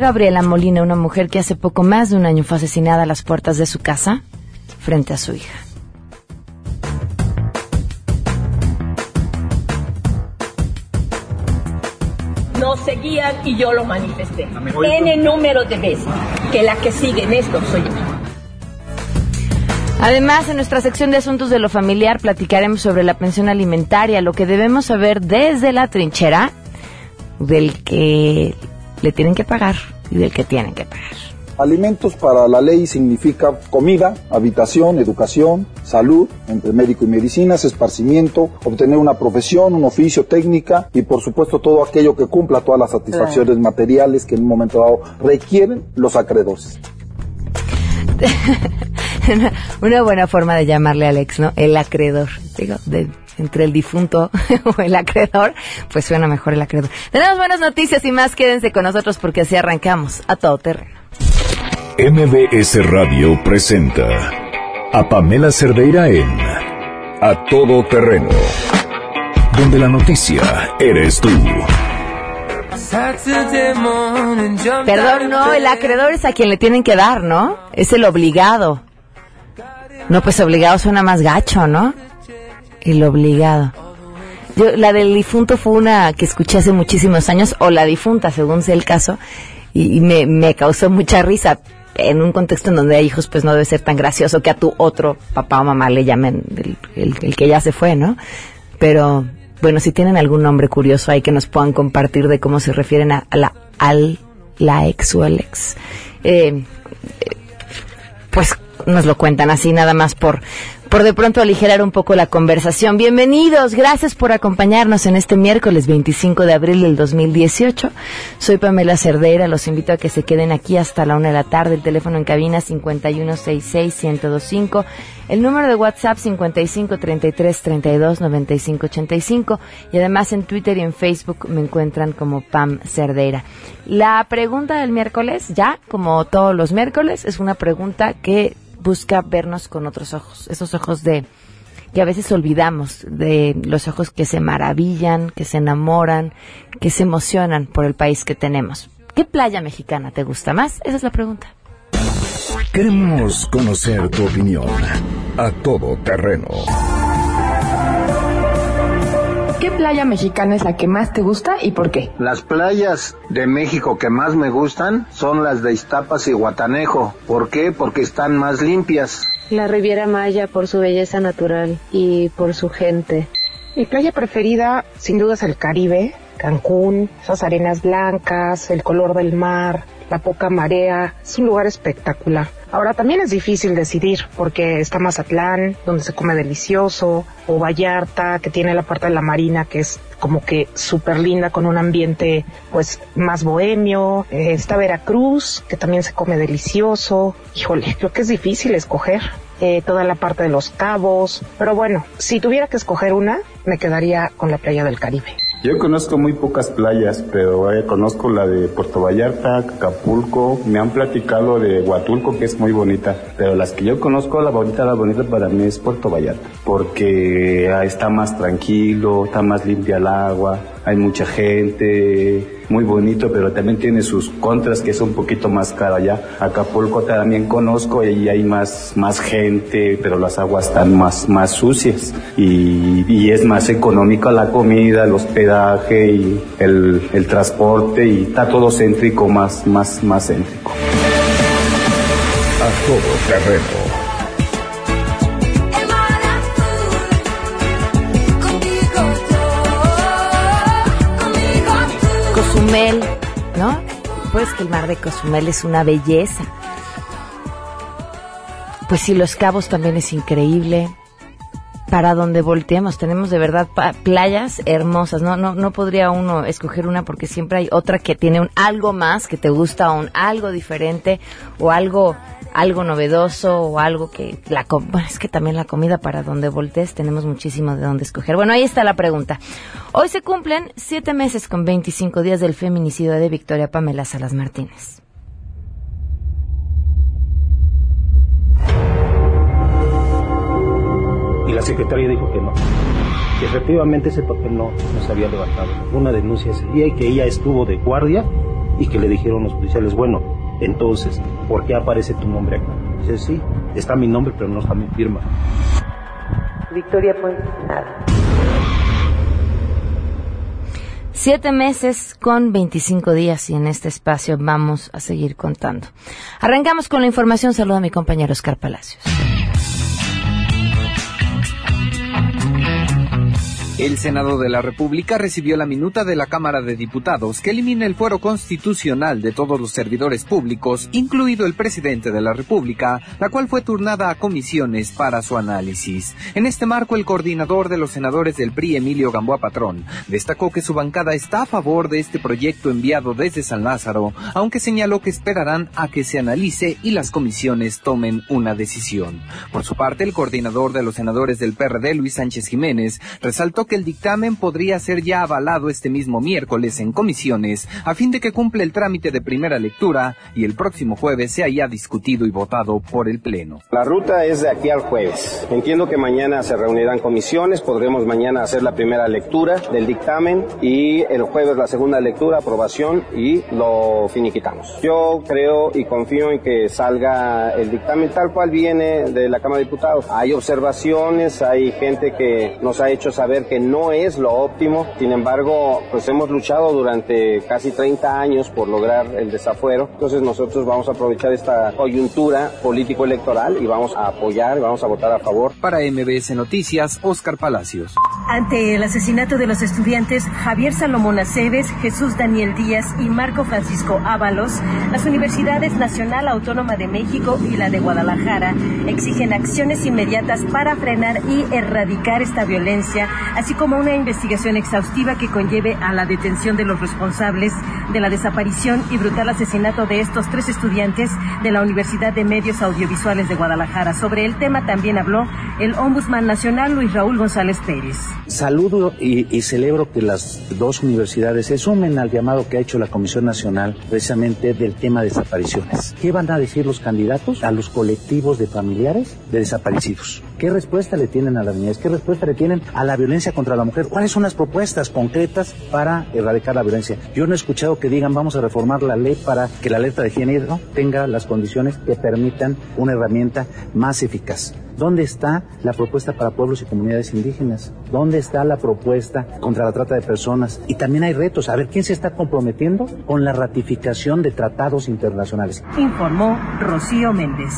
Gabriela Molina, una mujer que hace poco más de un año fue asesinada a las puertas de su casa frente a su hija. No seguían y yo lo manifesté. N número de veces que la que sigue en esto soy yo. Además, en nuestra sección de asuntos de lo familiar platicaremos sobre la pensión alimentaria, lo que debemos saber desde la trinchera del que le tienen que pagar y del que tienen que pagar. Alimentos para la ley significa comida, habitación, educación, salud, entre médico y medicinas, esparcimiento, obtener una profesión, un oficio, técnica y por supuesto todo aquello que cumpla todas las satisfacciones materiales que en un momento dado requieren los acreedores. una buena forma de llamarle al ex, ¿no? El acreedor. Digo, de, entre el difunto o el acreedor, pues suena mejor el acreedor. Tenemos buenas noticias y más, quédense con nosotros porque así arrancamos a todo terreno. MBS Radio presenta a Pamela Cerdeira en A Todo Terreno, donde la noticia eres tú. Perdón, no, el acreedor es a quien le tienen que dar, ¿no? Es el obligado. No, pues obligado suena más gacho, ¿no? El obligado. Yo, la del difunto fue una que escuché hace muchísimos años, o la difunta, según sea el caso, y, me, me causó mucha risa. En un contexto en donde hay hijos, pues no debe ser tan gracioso que a tu otro papá o mamá le llamen el, el, que ya se fue, ¿no? Pero, bueno, si tienen algún nombre curioso ahí que nos puedan compartir de cómo se refieren a, la, al, la ex o el ex, eh, pues nos lo cuentan así nada más por por de pronto aligerar un poco la conversación. Bienvenidos, gracias por acompañarnos en este miércoles 25 de abril del 2018. Soy Pamela Cerdeira, los invito a que se queden aquí hasta la una de la tarde. El teléfono en cabina 5166-1025, el número de WhatsApp 5533329585 y además en Twitter y en Facebook me encuentran como Pam Cerdeira. La pregunta del miércoles, ya como todos los miércoles, es una pregunta que busca vernos con otros ojos, esos ojos de que a veces olvidamos, de los ojos que se maravillan, que se enamoran, que se emocionan por el país que tenemos. ¿Qué playa mexicana te gusta más? Esa es la pregunta. Queremos conocer tu opinión a todo terreno ¿Qué playa mexicana es la que más te gusta y por qué? Las playas de México que más me gustan son las de Iztapas y Guatanejo. ¿Por qué? Porque están más limpias. La Riviera Maya por su belleza natural y por su gente. Mi playa preferida sin duda es el Caribe, Cancún, esas arenas blancas, el color del mar, la poca marea, es un lugar espectacular. Ahora también es difícil decidir porque está Mazatlán, donde se come delicioso, o Vallarta, que tiene la parte de la marina que es como que súper linda con un ambiente pues más bohemio. Eh, está Veracruz, que también se come delicioso. Híjole, creo que es difícil escoger. Eh, toda la parte de los cabos, pero bueno, si tuviera que escoger una, me quedaría con la playa del Caribe. Yo conozco muy pocas playas, pero eh, conozco la de Puerto Vallarta, Acapulco, me han platicado de Huatulco que es muy bonita, pero las que yo conozco, la bonita, la bonita para mí es Puerto Vallarta, porque está más tranquilo, está más limpia el agua, hay mucha gente, muy bonito, pero también tiene sus contras que es un poquito más caro allá. Acapulco también conozco y hay más, más gente, pero las aguas están más, más sucias y, y es más económica la comida, el hospedaje y el, el transporte y está todo céntrico, más, más, más céntrico. A todo terreno Cozumel, ¿no? Pues que el mar de Cozumel es una belleza. Pues sí, Los Cabos también es increíble. Para donde volteemos, tenemos de verdad playas hermosas. No, no, no podría uno escoger una porque siempre hay otra que tiene un algo más que te gusta, un algo diferente o algo algo novedoso o algo que la bueno, es que también la comida para donde voltees tenemos muchísimo de dónde escoger. Bueno, ahí está la pregunta. Hoy se cumplen siete meses con 25 días del feminicidio de Victoria Pamela Salas Martínez. Y la secretaria dijo que no, que efectivamente ese papel no, no se había levantado. Una denuncia ese día y que ella estuvo de guardia y que le dijeron los policiales, bueno, entonces, ¿por qué aparece tu nombre acá? Dice, sí, está mi nombre, pero no está mi firma. Victoria Puente, nada. Siete meses con 25 días y en este espacio vamos a seguir contando. Arrancamos con la información. Saludo a mi compañero Oscar Palacios. El Senado de la República recibió la minuta de la Cámara de Diputados que elimina el fuero constitucional de todos los servidores públicos, incluido el presidente de la República, la cual fue turnada a comisiones para su análisis. En este marco, el coordinador de los senadores del PRI, Emilio Gamboa Patrón, destacó que su bancada está a favor de este proyecto enviado desde San Lázaro, aunque señaló que esperarán a que se analice y las comisiones tomen una decisión. Por su parte, el coordinador de los senadores del PRD, Luis Sánchez Jiménez, resaltó que el dictamen podría ser ya avalado este mismo miércoles en comisiones a fin de que cumpla el trámite de primera lectura y el próximo jueves sea ya discutido y votado por el Pleno. La ruta es de aquí al jueves. Entiendo que mañana se reunirán comisiones, podremos mañana hacer la primera lectura del dictamen y el jueves la segunda lectura, aprobación y lo finiquitamos. Yo creo y confío en que salga el dictamen tal cual viene de la Cámara de Diputados. Hay observaciones, hay gente que nos ha hecho saber que no es lo óptimo. Sin embargo, pues hemos luchado durante casi 30 años por lograr el desafuero. Entonces nosotros vamos a aprovechar esta coyuntura político-electoral y vamos a apoyar y vamos a votar a favor. Para MBS Noticias, Oscar Palacios. Ante el asesinato de los estudiantes Javier Salomón Aceves, Jesús Daniel Díaz y Marco Francisco Ábalos, las universidades Nacional Autónoma de México y la de Guadalajara exigen acciones inmediatas para frenar y erradicar esta violencia, así como una investigación exhaustiva que conlleve a la detención de los responsables de la desaparición y brutal asesinato de estos tres estudiantes de la Universidad de Medios Audiovisuales de Guadalajara. Sobre el tema también habló el Ombudsman Nacional Luis Raúl González Pérez. Saludo y, y, celebro que las dos universidades se sumen al llamado que ha hecho la Comisión Nacional precisamente del tema de desapariciones. ¿Qué van a decir los candidatos a los colectivos de familiares de desaparecidos? ¿Qué respuesta le tienen a la niñez? ¿Qué respuesta le tienen a la violencia contra la mujer? ¿Cuáles son las propuestas concretas para erradicar la violencia? Yo no he escuchado que digan vamos a reformar la ley para que la alerta de género tenga las condiciones que permitan una herramienta más eficaz. ¿Dónde está la propuesta para pueblos y comunidades indígenas? ¿Dónde está la propuesta contra la trata de personas? Y también hay retos. A ver, ¿quién se está comprometiendo con la ratificación de tratados internacionales? Informó Rocío Méndez.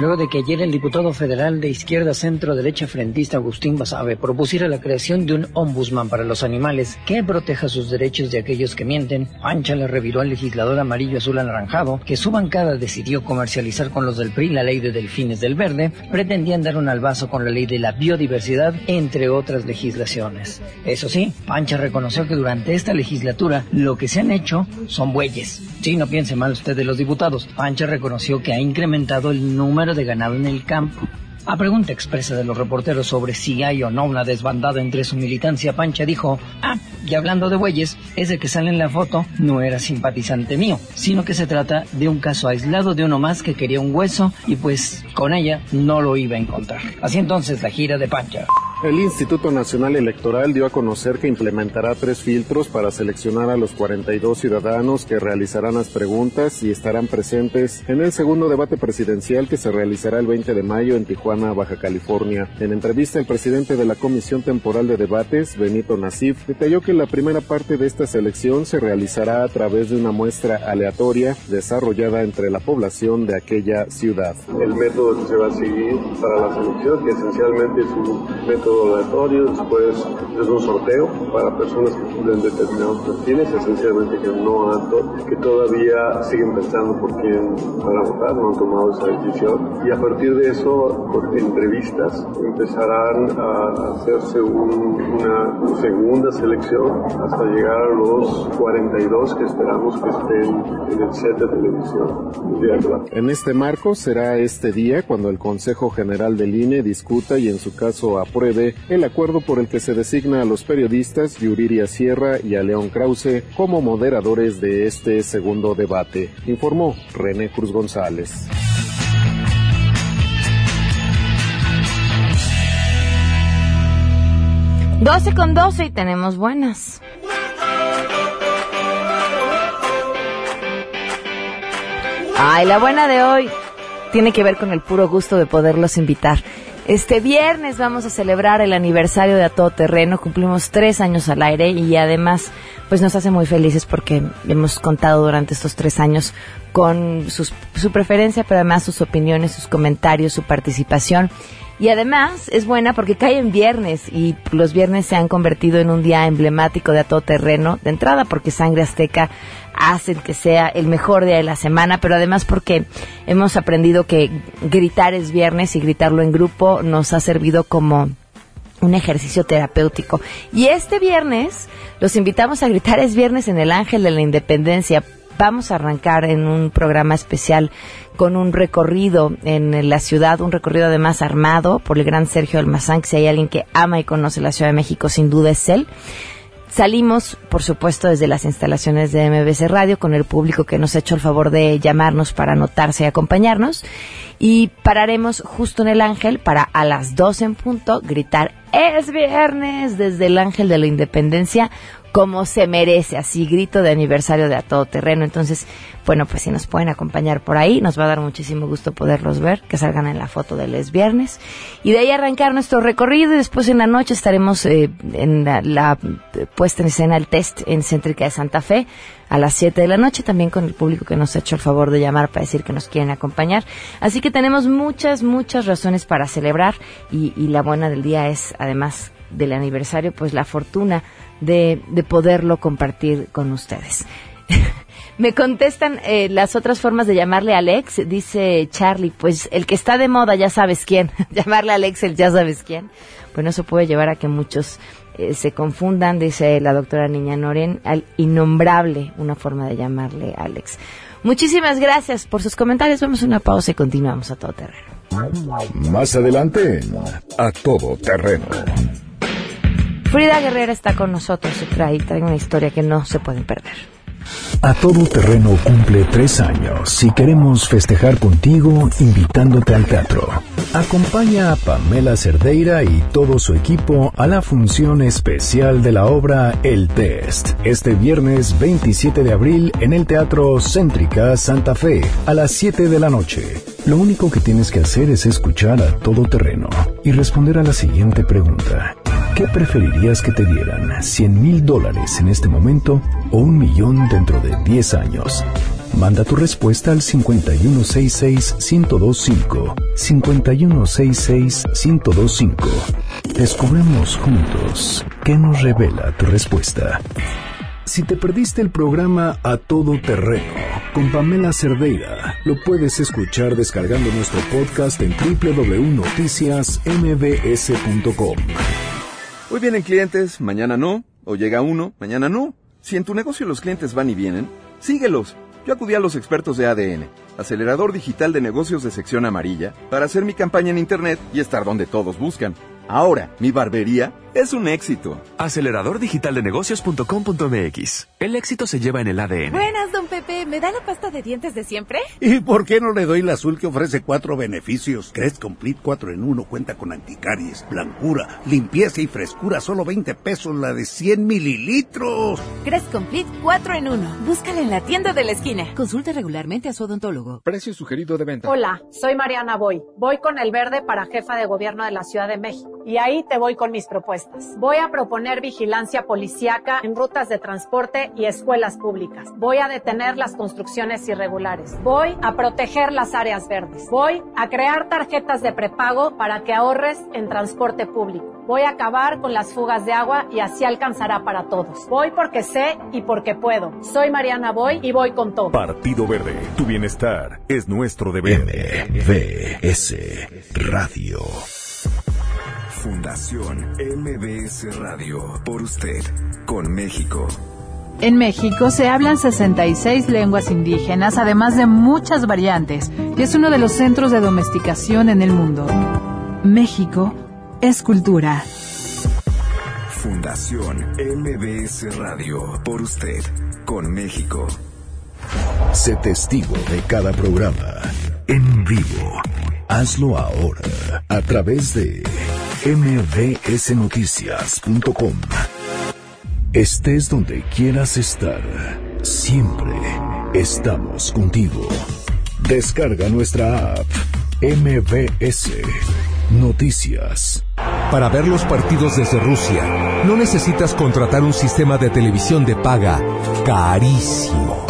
Luego de que ayer el diputado federal de izquierda centro derecha frentista Agustín Basabe propusiera la creación de un ombudsman para los animales que proteja sus derechos de aquellos que mienten, Pancha le reviró al legislador amarillo azul anaranjado que su bancada decidió comercializar con los del PRI la ley de delfines del verde, pretendían dar un albazo con la ley de la biodiversidad, entre otras legislaciones. Eso sí, Pancha reconoció que durante esta legislatura lo que se han hecho son bueyes. Sí, no piense mal usted de los diputados. Pancha reconoció que ha incrementado el número de ganado en el campo. A pregunta expresa de los reporteros sobre si hay o no una desbandada entre su militancia, Pancha dijo, ah, y hablando de bueyes, ese que sale en la foto no era simpatizante mío, sino que se trata de un caso aislado de uno más que quería un hueso y pues con ella no lo iba a encontrar. Así entonces la gira de Pancha. El Instituto Nacional Electoral dio a conocer que implementará tres filtros para seleccionar a los 42 ciudadanos que realizarán las preguntas y estarán presentes en el segundo debate presidencial que se realizará el 20 de mayo en Tijuana, Baja California. En entrevista, el presidente de la Comisión Temporal de Debates, Benito Nasif, detalló que la primera parte de esta selección se realizará a través de una muestra aleatoria desarrollada entre la población de aquella ciudad. El método que se va a seguir para la selección, que esencialmente es un método aleatorio, después es un sorteo para personas que cumplen determinados perfiles, esencialmente que no han, que todavía siguen pensando por quién van a votar, no han tomado esa decisión. Y a partir de eso, por entrevistas, empezarán a hacerse un, una segunda selección hasta llegar a los 42 que esperamos que estén en el set de televisión. En este marco será este día cuando el Consejo General del INE discuta y en su caso apruebe el acuerdo por el que se designa a los periodistas Yuriria Sierra y a León Krause como moderadores de este segundo debate, informó René Cruz González. Doce con doce y tenemos buenas. Ay, la buena de hoy tiene que ver con el puro gusto de poderlos invitar. Este viernes vamos a celebrar el aniversario de A Todo Terreno, cumplimos tres años al aire y además pues nos hace muy felices porque hemos contado durante estos tres años con su preferencia, pero además sus opiniones, sus comentarios, su participación. Y además es buena porque cae en viernes y los viernes se han convertido en un día emblemático de a todo terreno de entrada porque Sangre Azteca hace que sea el mejor día de la semana, pero además porque hemos aprendido que gritar es viernes y gritarlo en grupo nos ha servido como un ejercicio terapéutico. Y este viernes los invitamos a gritar es viernes en el Ángel de la Independencia. Vamos a arrancar en un programa especial con un recorrido en la ciudad, un recorrido además armado por el gran Sergio Almazán, que si hay alguien que ama y conoce la Ciudad de México, sin duda es él. Salimos, por supuesto, desde las instalaciones de MBC Radio con el público que nos ha hecho el favor de llamarnos para anotarse y acompañarnos. Y pararemos justo en el Ángel para a las 12 en punto gritar es viernes desde el Ángel de la Independencia como se merece, así grito de aniversario de a todo terreno. Entonces, bueno, pues si nos pueden acompañar por ahí, nos va a dar muchísimo gusto poderlos ver, que salgan en la foto del es viernes. Y de ahí arrancar nuestro recorrido y después en la noche estaremos eh, en la, puesta en escena el test en Céntrica de Santa Fe a las 7 de la noche, también con el público que nos ha hecho el favor de llamar para decir que nos quieren acompañar. Así que tenemos muchas, muchas razones para celebrar y la buena del día es, además del aniversario, pues la fortuna de, de poderlo compartir con ustedes. Me contestan eh, las otras formas de llamarle Alex, dice Charlie, pues el que está de moda ya sabes quién, llamarle Alex el ya sabes quién. Bueno, eso puede llevar a que muchos eh, se confundan, dice la doctora Niña Noren, al innombrable, una forma de llamarle Alex. Muchísimas gracias por sus comentarios, vamos a una pausa y continuamos a todo terreno. Más adelante, a todo terreno. Frida Guerrera está con nosotros y trae, trae una historia que no se pueden perder. A todo terreno cumple tres años y queremos festejar contigo invitándote al teatro. Acompaña a Pamela Cerdeira y todo su equipo a la función especial de la obra El Test, este viernes 27 de abril en el Teatro Céntrica Santa Fe a las 7 de la noche. Lo único que tienes que hacer es escuchar a todo terreno y responder a la siguiente pregunta. ¿Qué preferirías que te dieran? ¿100 mil dólares en este momento o un millón dentro de 10 años? Manda tu respuesta al 5166-1025. 5166-1025. Descubremos juntos qué nos revela tu respuesta. Si te perdiste el programa A Todo Terreno con Pamela Cerdeira, lo puedes escuchar descargando nuestro podcast en www.noticiasmbs.com. Hoy vienen clientes, mañana no, o llega uno, mañana no. Si en tu negocio los clientes van y vienen, síguelos. Yo acudí a los expertos de ADN, acelerador digital de negocios de sección amarilla, para hacer mi campaña en Internet y estar donde todos buscan. Ahora, mi barbería es un éxito. Acelerador digital de negocios.com.mx. El éxito se lleva en el ADN. Buenas, don Pepe. ¿Me da la pasta de dientes de siempre? ¿Y por qué no le doy la azul que ofrece cuatro beneficios? Crest Complete 4 en 1 cuenta con anticaries, blancura, limpieza y frescura. Solo 20 pesos la de 100 mililitros. Crest Complete 4 en 1. Búscala en la tienda de la esquina. Consulte regularmente a su odontólogo. Precio sugerido de venta. Hola, soy Mariana Boy. Voy con el verde para jefa de gobierno de la Ciudad de México. Y ahí te voy con mis propuestas. Voy a proponer vigilancia policíaca en rutas de transporte y escuelas públicas. Voy a detener las construcciones irregulares. Voy a proteger las áreas verdes. Voy a crear tarjetas de prepago para que ahorres en transporte público. Voy a acabar con las fugas de agua y así alcanzará para todos. Voy porque sé y porque puedo. Soy Mariana Boy y voy con todo. Partido Verde, tu bienestar es nuestro deber. MVS Radio. Fundación MBS Radio. Por usted, con México. En México se hablan 66 lenguas indígenas, además de muchas variantes, y es uno de los centros de domesticación en el mundo. México es cultura. Fundación MBS Radio. Por usted, con México. Sé testigo de cada programa. En vivo. Hazlo ahora. A través de mbsnoticias.com. Estés donde quieras estar, siempre estamos contigo. Descarga nuestra app. MBS Noticias. Para ver los partidos desde Rusia, no necesitas contratar un sistema de televisión de paga carísimo.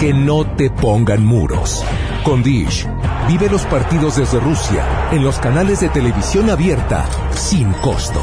Que no te pongan muros. Con Dish, vive los partidos desde Rusia en los canales de televisión abierta sin costo.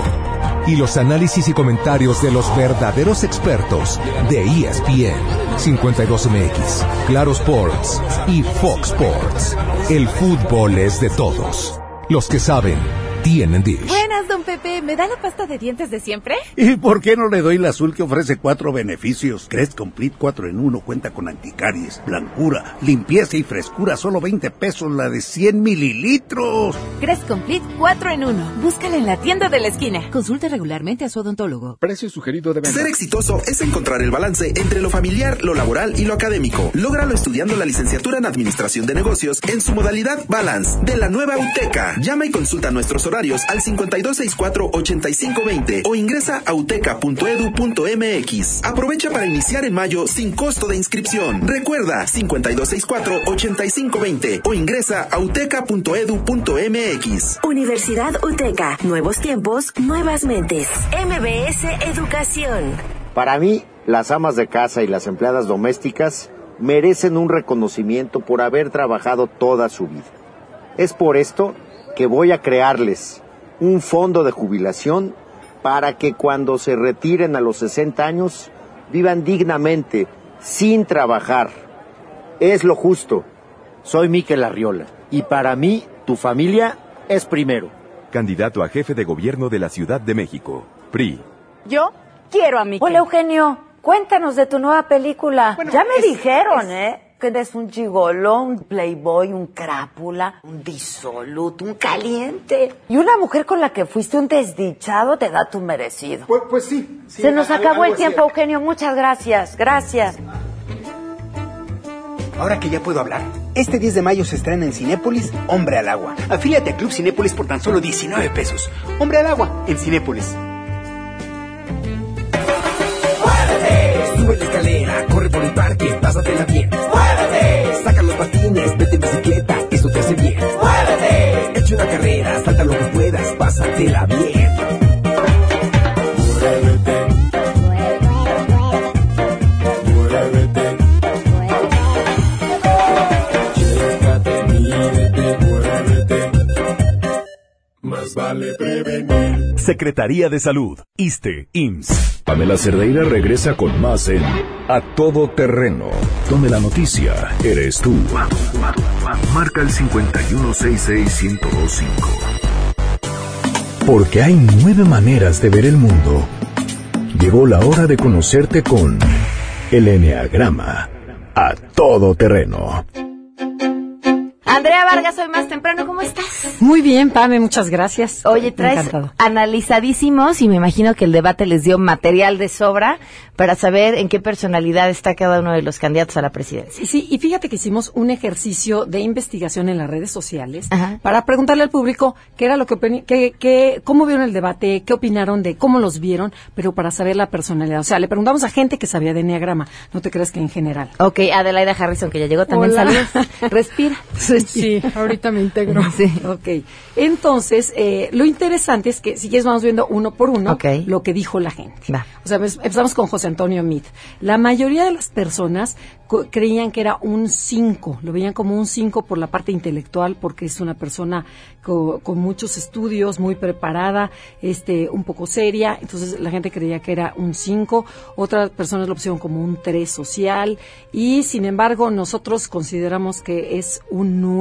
Y los análisis y comentarios de los verdaderos expertos de ESPN, 52MX, Claro Sports y Fox Sports. El fútbol es de todos. Los que saben, tienen Dish. Buenas, don Pepe. ¿Me da la pasta de dientes de siempre? ¿Y por qué no le doy la azul que ofrece cuatro beneficios? Crest Complete 4 en 1 cuenta con anticaries, blancura, limpieza y frescura, solo 20 pesos la de 100 mililitros. Crest Complete 4 en 1. Búscala en la tienda de la esquina. Consulte regularmente a su odontólogo. Precio sugerido de venta. Ser exitoso es encontrar el balance entre lo familiar, lo laboral y lo académico. Lógralo estudiando la licenciatura en Administración de Negocios en su modalidad Balance de la nueva UTECA. Llama y consulta nuestros horarios al 5264-8520 o ingresa a uteca.edu.mx. Aprovecha para iniciar en mayo sin costo de inscripción. Recuerda 5264-8520 o ingresa a uteca.edu.mx. Universidad UTECA. Nuevos tiempos, nuevas mentes. MBS Educación. Para mí, las amas de casa y las empleadas domésticas merecen un reconocimiento por haber trabajado toda su vida. Es por esto que voy a crearles un fondo de jubilación para que cuando se retiren a los 60 años vivan dignamente, sin trabajar. Es lo justo. Soy Miquel Arriola y para mí tu familia es primero. Candidato a jefe de gobierno de la Ciudad de México. PRI. Yo quiero a mi. Hola, Eugenio. Cuéntanos de tu nueva película. ya me es- dijeron, es- ¿eh? Que eres un gigolo, un playboy, un crápula, un disoluto, un caliente. Y una mujer con la que fuiste un desdichado te da tu merecido. Pues, sí. sí, Se nos acabó algo el tiempo, así. Eugenio. Muchas gracias. Gracias. Ahora que ya puedo hablar, este 10 de mayo se estrena en Cinépolis Hombre al Agua. Afíliate a Club Cinépolis por tan solo 19 pesos. Hombre al Agua en Cinépolis. Sube la escalera, corre por el parque, pásatela bien. En bicicleta, eso te hace bien. ¡Muévete! Echa una carrera, salta lo que puedas, pásatela bien. Chécate, muévete. Más vale prevenir. Secretaría de Salud, ISTE, IMSS. Pamela Cerdeira regresa con más en A Todo Terreno, donde la noticia eres tú. Marca el 5166125. Porque hay nueve maneras de ver el mundo. Llegó la hora de conocerte con el Enneagrama. A Todo Terreno. Andrea Vargas, hoy más temprano, ¿cómo estás? Muy bien, Pame, muchas gracias. Oye, traes analizadísimos y me imagino que el debate les dio material de sobra para saber en qué personalidad está cada uno de los candidatos a la presidencia. Sí, sí, y fíjate que hicimos un ejercicio de investigación en las redes sociales para preguntarle al público qué era lo que, qué, qué- cómo vieron el debate, qué opinaron de cómo los vieron, pero para saber la personalidad. O sea, le preguntamos a gente que sabía de enneagrama, no te creas que en general. Ok, Adelaida Harrison, que ya llegó también. Hola. Saludos. Respira. Sí, ahorita me integro. Sí. Ok. Entonces, eh, lo interesante es que si quieres vamos viendo uno por uno lo que dijo la gente. O sea, pues, empezamos con José Antonio Meade. La mayoría de las personas co- creían que era un 5, lo veían como un 5 por la parte intelectual, porque es una persona co- con muchos estudios, muy preparada, este, un poco seria, entonces la gente creía que era un 5, otras personas lo pusieron como un 3 social, y sin embargo nosotros consideramos que es un 9.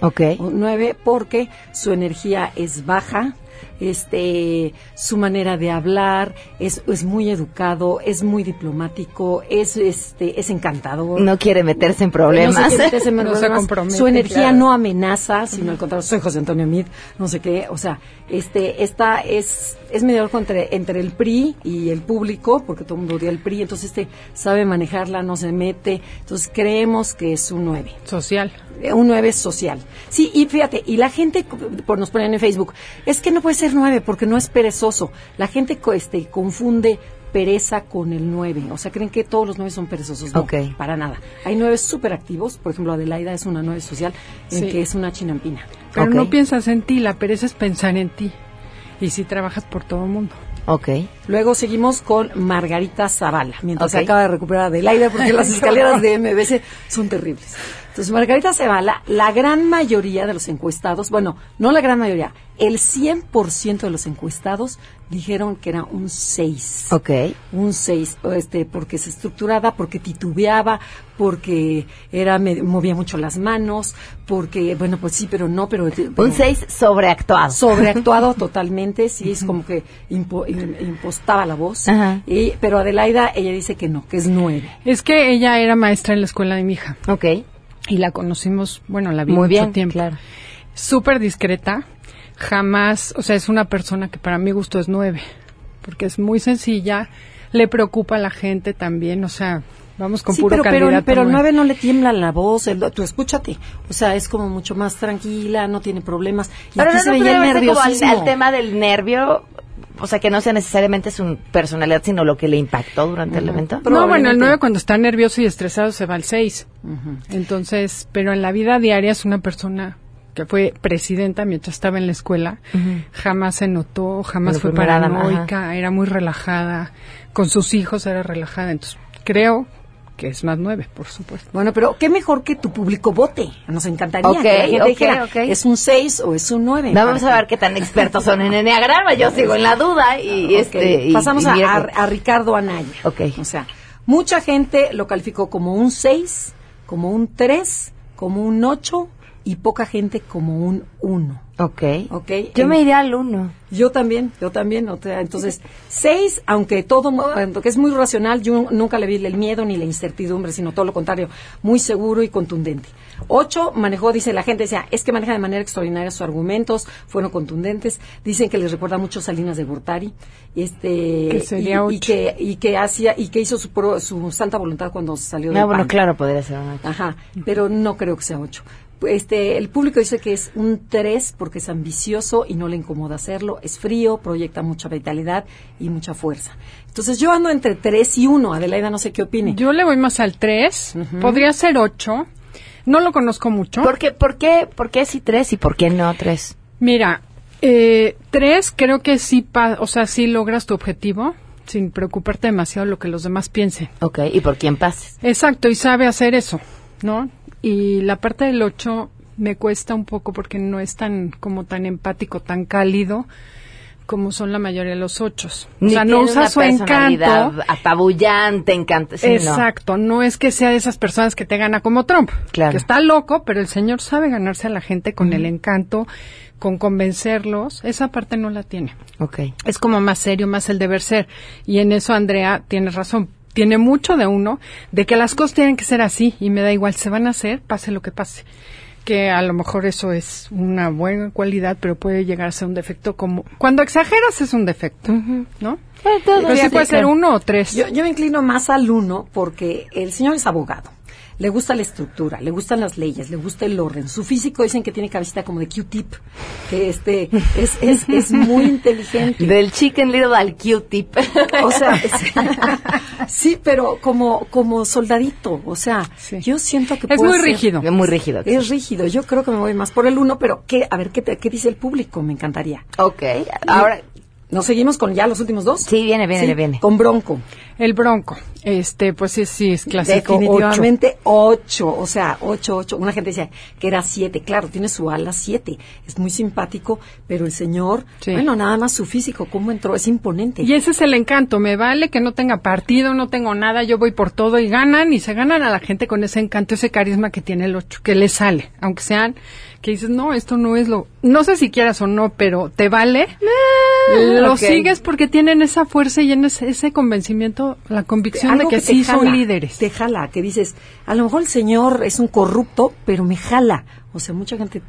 Ok. Un 9 porque su energía es baja, este su manera de hablar es, es muy educado, es muy diplomático, es este es encantador. No quiere meterse en problemas. No se meterse en No se problemas. compromete, Su energía claro. no amenaza, sino al contrario, soy José Antonio Mid, no sé qué, o sea, este esta es es mediador entre entre el PRI y el público, porque todo el mundo odia el PRI, entonces este sabe manejarla, no se mete, entonces creemos que es un 9. Social. Un 9 social. Sí, y fíjate, y la gente por nos ponen en Facebook, es que no puede ser ser nueve porque no es perezoso. La gente este, confunde pereza con el 9. O sea, creen que todos los nueve son perezosos. No, para nada. Hay nueve súper activos. Por ejemplo, Adelaida es una nueve social en que es una chinampina. Pero no piensas en ti. La pereza es pensar en ti. Y si trabajas por todo el mundo. Ok. Luego seguimos con Margarita Zavala, mientras se acaba de recuperar Adelaida, porque las escaleras de MBC son terribles. Entonces, Margarita Zavala, la gran mayoría de los encuestados, bueno, no la gran mayoría, el 100% de los encuestados dijeron que era un 6. Ok. Un 6, este, porque se estructuraba, porque titubeaba, porque era movía mucho las manos, porque, bueno, pues sí, pero no, pero... un 6 sobreactuado. Sobreactuado totalmente, sí, es como que impostaba la voz. Y, pero Adelaida, ella dice que no, que es 9. Es que ella era maestra en la escuela de mi hija. Ok y la conocimos, bueno, la vi Muy mucho tiempo. Claro. Súper discreta, jamás, o sea, es una persona que para mi gusto es nueve, porque es muy sencilla, le preocupa a la gente también, o sea, vamos con puro pero, pero, pero nueve no le tiembla la voz, tú escúchate, o sea, es como mucho más tranquila, no tiene problemas. Y pero no, se veía el nerviosismo. al, tema del nervio, o sea, que no sea necesariamente su personalidad, sino lo que le impactó durante el evento. No, bueno, el 9 cuando está nervioso y estresado se va al 6. Entonces, pero en la vida diaria es una persona que fue presidenta mientras estaba en la escuela, jamás se notó, jamás fue paranoica, era muy relajada, con sus hijos era relajada, entonces creo que es más nueve, por supuesto. Bueno, pero qué mejor que tu público vote. Nos encantaría que la gente es un seis o es un nueve. Vamos a ver qué tan expertos son en Enneagrama. Yo sigo en la duda y, este. Pasamos a, Ricardo Anaya. O sea, mucha gente lo calificó como un seis, como un tres, como un ocho y poca gente como un uno. Ok. okay. Yo me iría al uno. Yo también, yo también. entonces, seis, aunque todo, que es muy racional, yo nunca le vi el miedo ni la incertidumbre, sino todo lo contrario, muy seguro y contundente. Ocho, manejó, dice la gente, decía, es que maneja de manera extraordinaria sus argumentos, fueron contundentes, dicen que les recuerda mucho Salinas de Bortari, este, y, que, y que hacía, y que hizo su, su santa voluntad cuando salió de No, bueno, claro, podría ser un Ajá, pero no creo que sea ocho este, el público dice que es un 3 porque es ambicioso y no le incomoda hacerlo, es frío, proyecta mucha vitalidad y mucha fuerza. Entonces yo ando entre 3 y 1, Adelaida no sé qué opine. Yo le voy más al 3, podría ser 8, no lo conozco mucho. ¿Por qué, por qué, por qué sí 3 y por qué no 3? Mira, eh, 3 creo que sí, o sea, sí logras tu objetivo sin preocuparte demasiado lo que los demás piensen. Ok, y por quién pases. Exacto, y sabe hacer eso, ¿no? Y la parte del 8 me cuesta un poco porque no es tan como tan empático, tan cálido como son la mayoría de los ochos. o sea, no usa su encanto. Apabullante. Exacto, no. es que sea de esas personas que te gana como Trump, claro. que está loco, pero el señor sabe ganarse a la gente con el encanto, con convencerlos. Esa parte no la tiene. Okay. Es como más serio, más el deber ser. Y en eso Andrea tiene razón tiene mucho de uno, de que las cosas tienen que ser así y me da igual, se van a hacer, pase lo que pase. Que a lo mejor eso es una buena cualidad, pero puede llegar a ser un defecto como... Cuando exageras es un defecto, ¿no? pero sí puede ser uno o tres. Yo, yo me inclino más al uno porque el señor es abogado le gusta la estructura, le gustan las leyes, le gusta el orden. Su físico dicen que tiene cabecita como de Q-tip, que este es, es, es muy inteligente. Del chicken little al Q-tip. O sea, sí, pero como, como soldadito, o sea, yo siento que es muy rígido. Es muy rígido. Es rígido. Yo creo que me voy más por el uno, pero ¿qué, a ver, ¿qué, qué dice el público? Me encantaría. Ok, ahora... ¿Nos seguimos con ya los últimos dos? Sí, viene, viene, viene. Con Bronco. El Bronco, este, pues sí, sí, es clásico. Definitivamente ocho. o sea, ocho, ocho. Una gente decía que era siete, claro, tiene su ala siete, es muy simpático, pero el señor, bueno, nada más su físico, cómo entró, es imponente. Y ese es el encanto, me vale que no tenga partido, no tengo nada, yo voy por todo y ganan, y se ganan a la gente con ese encanto, ese carisma que tiene el ocho, que le sale, aunque sean, que dices, no, esto no es lo, no sé si quieras o no, pero te vale. Ah, lo sigues porque tienen esa fuerza y ese, ese convencimiento la convicción de que, sí son líderes. Te jala, que dices, a lo mejor el señor es un corrupto, pero me jala. O sea, mucha gente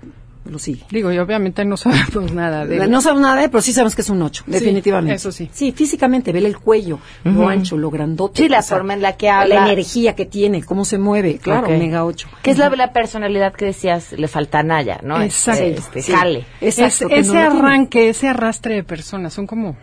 lo sigue. Digo, y obviamente no sabemos nada de él. No sabemos nada de él, pero sí sabemos que es un 8, definitivamente. eso sí. Sí, físicamente, vele el cuello, lo ancho, lo grandote. Sí, la forma en la que habla. La energía que tiene, cómo se mueve, claro, Ok. mega 8. Que es la, la personalidad que decías, le falta a Naya, ¿no? Exacto. Este, Sí. jale. Es- Exacto, ese no arranque, ese arrastre de personas, son como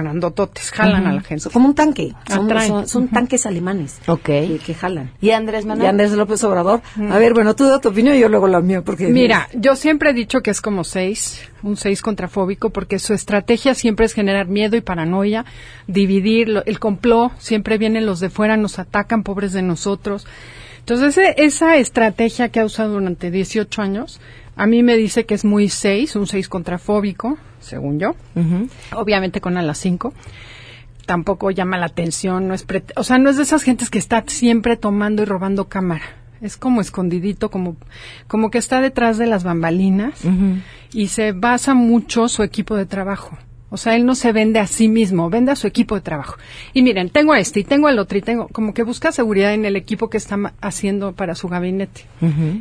grandototes, jalan Ujú. a la gente. Como un tanque, son, Atraen. son- son tanques alemanes que, que jalan. ¿Y Andrés Manuel? Y Andrés López Obrador. A ver, bueno, tú da tu opinión y yo luego la mía, porque... Mira, yo siempre he dicho que es como seis, un seis contrafóbico, porque su estrategia siempre es generar miedo y paranoia, dividir, lo- el complot, siempre vienen los de fuera, nos atacan, pobres de nosotros. Entonces, ese- esa estrategia que ha usado durante 18 años, a mí me dice que es muy seis, un seis contrafóbico, según yo, obviamente con a las cinco. Tampoco llama la atención, no es pre- o sea, no es de esas gentes que está siempre tomando y robando cámara. Es como escondidito, como, como que está detrás de las bambalinas y se basa mucho su equipo de trabajo. O sea, él no se vende a sí mismo, vende a su equipo de trabajo. Y miren, tengo a este y tengo al otro y tengo, como que busca seguridad en el equipo que está ma- haciendo para su gabinete.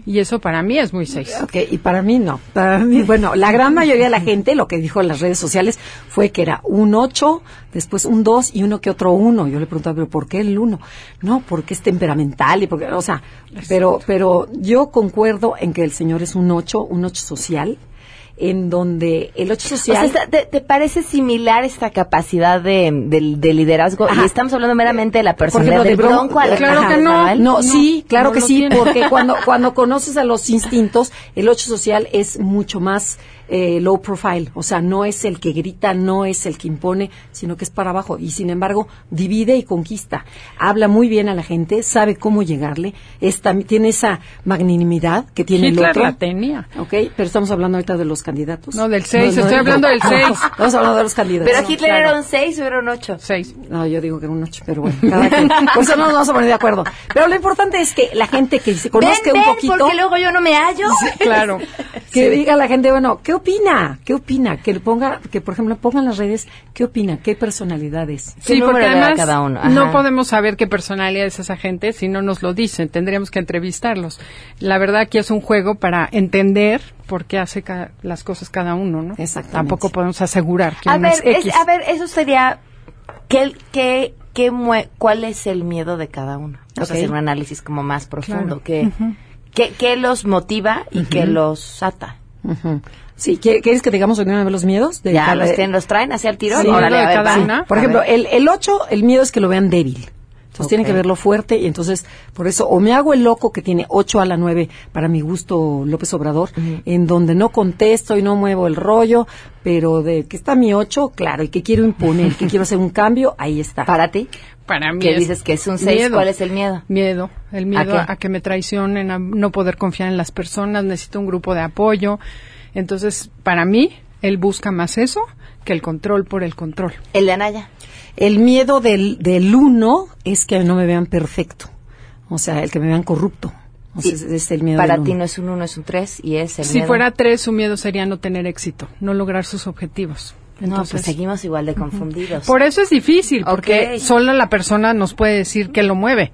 Y eso para mí es muy seis. Ok, y para mí no. Para mí, bueno, la gran mayoría de la gente, lo que dijo en las redes sociales, fue que era un 8, después un 2 y uno que otro 1. Yo le preguntaba, ¿pero por qué el 1? No, porque es temperamental y porque, o sea, pero, pero yo concuerdo en que el señor es un 8, un 8 social, en donde el 8 O sea, social... ¿te, te parece similar esta capacidad de, de- de liderazgo? Ajá. Y estamos hablando meramente de la personalidad ejemplo, del de Bron- bronco al Claro que no. No, sí, claro no que sí, tiene. porque cuando, cuando conoces a los instintos, el 8 social es mucho más eh, low profile, o sea, no es el que grita, no es el que impone, sino que es para abajo y sin embargo divide y conquista. Habla muy bien a la gente, sabe cómo llegarle, está, tiene esa magnanimidad que tiene el Hitler otro. la tenía. Ok, pero estamos hablando ahorita de los candidatos. No, del seis, estoy hablando del seis. Estamos hablando de los candidatos. Pero Hitler Claro. era un 6 o era un 8. Seis. No, yo digo que era un 8, pero bueno, cada quien. Por eso no nos vamos a poner de acuerdo. Pero lo importante es que la gente que se conozca ven, un ven, poquito, porque luego yo no me hallo. Claro. que diga a la gente, bueno, ¿qué opina? ¿Qué opina? Que le ponga, que por ejemplo pongan las redes, ¿qué opina? ¿Qué personalidades? ¿Qué Sí, porque además cada uno? No podemos saber qué personalidad es esa gente si no nos lo dicen. Tendríamos que entrevistarlos. La verdad aquí es un juego para entender por qué hace ca- las cosas cada uno, ¿no? Exactamente. Tampoco podemos asegurar que A uno ver, es X. es- a ver, eso sería... ¿qué, qué, qué mue- ¿Cuál es el miedo de cada uno? O sea, hacer un análisis como más profundo. Claro. ¿Qué, qué, qué los motiva y qué los ata? Ujú. Sí, ¿quie- ¿quieres que digamos de una vez los miedos? De ¿Ya cada- los, tienen, los traen hacia el tirón? Sí, Órale, de a ver, cada una. Por A ejemplo, ver. el, el 8, el miedo es que lo vean débil. Entonces Ok. tienen que verlo fuerte y entonces por eso o me hago el loco que tiene 8 a la 9 para mi gusto López Obrador, en donde no contesto y no muevo el rollo, pero de que está mi 8, claro, y que quiero imponer, que quiero hacer un cambio, ahí está. ¿Para ti? Para mí ¿Qué es dices que es un 6? miedo. ¿Cuál es el miedo? Miedo, el miedo ¿A a, qué? a que me traicionen, a no poder confiar en las personas, necesito un grupo de apoyo. Entonces, para mí, él busca más eso que el control por el control. El de Anaya. El miedo del, del uno es que no me vean perfecto, o sea, el que me vean corrupto. O sea, es, es el miedo Para ti uno. no es un 1, es un 3 y es el si miedo. fuera tres, su miedo sería no tener éxito, no lograr sus objetivos. No, Entonces, pues seguimos igual de confundidos. Por eso es difícil, porque Ok. solo la persona nos puede decir qué lo mueve.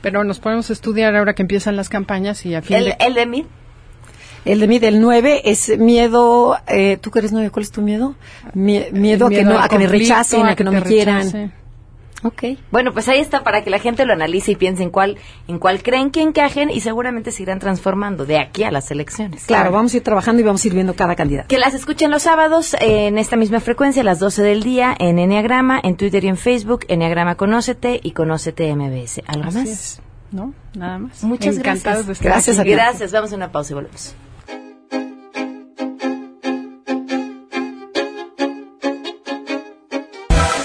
Pero nos podemos estudiar ahora que empiezan las campañas y a fin ¿El, de... el de mí? El de mí del 9 es miedo, eh, ¿tú que eres 9? ¿Cuál es tu miedo? Mie- miedo, a que, no, a que me rechacen, a que no me quieran. rechacen. Ok. Bueno, pues ahí está para que la gente lo analice y piense en cuál, en cuál creen que encajen y seguramente se irán transformando de aquí a las elecciones. Claro, vamos a ir trabajando y vamos a ir viendo cada candidato. Que las escuchen los sábados eh, en esta misma frecuencia, a las 12 del día, en Enneagrama, en Twitter y en Facebook, Enneagrama Conócete y Conócete MBS. ¿Algo Así más? es, ¿no? Nada más. Muchas Encantados gracias. de estar Gracias aquí. Gracias, vamos a una pausa y volvemos.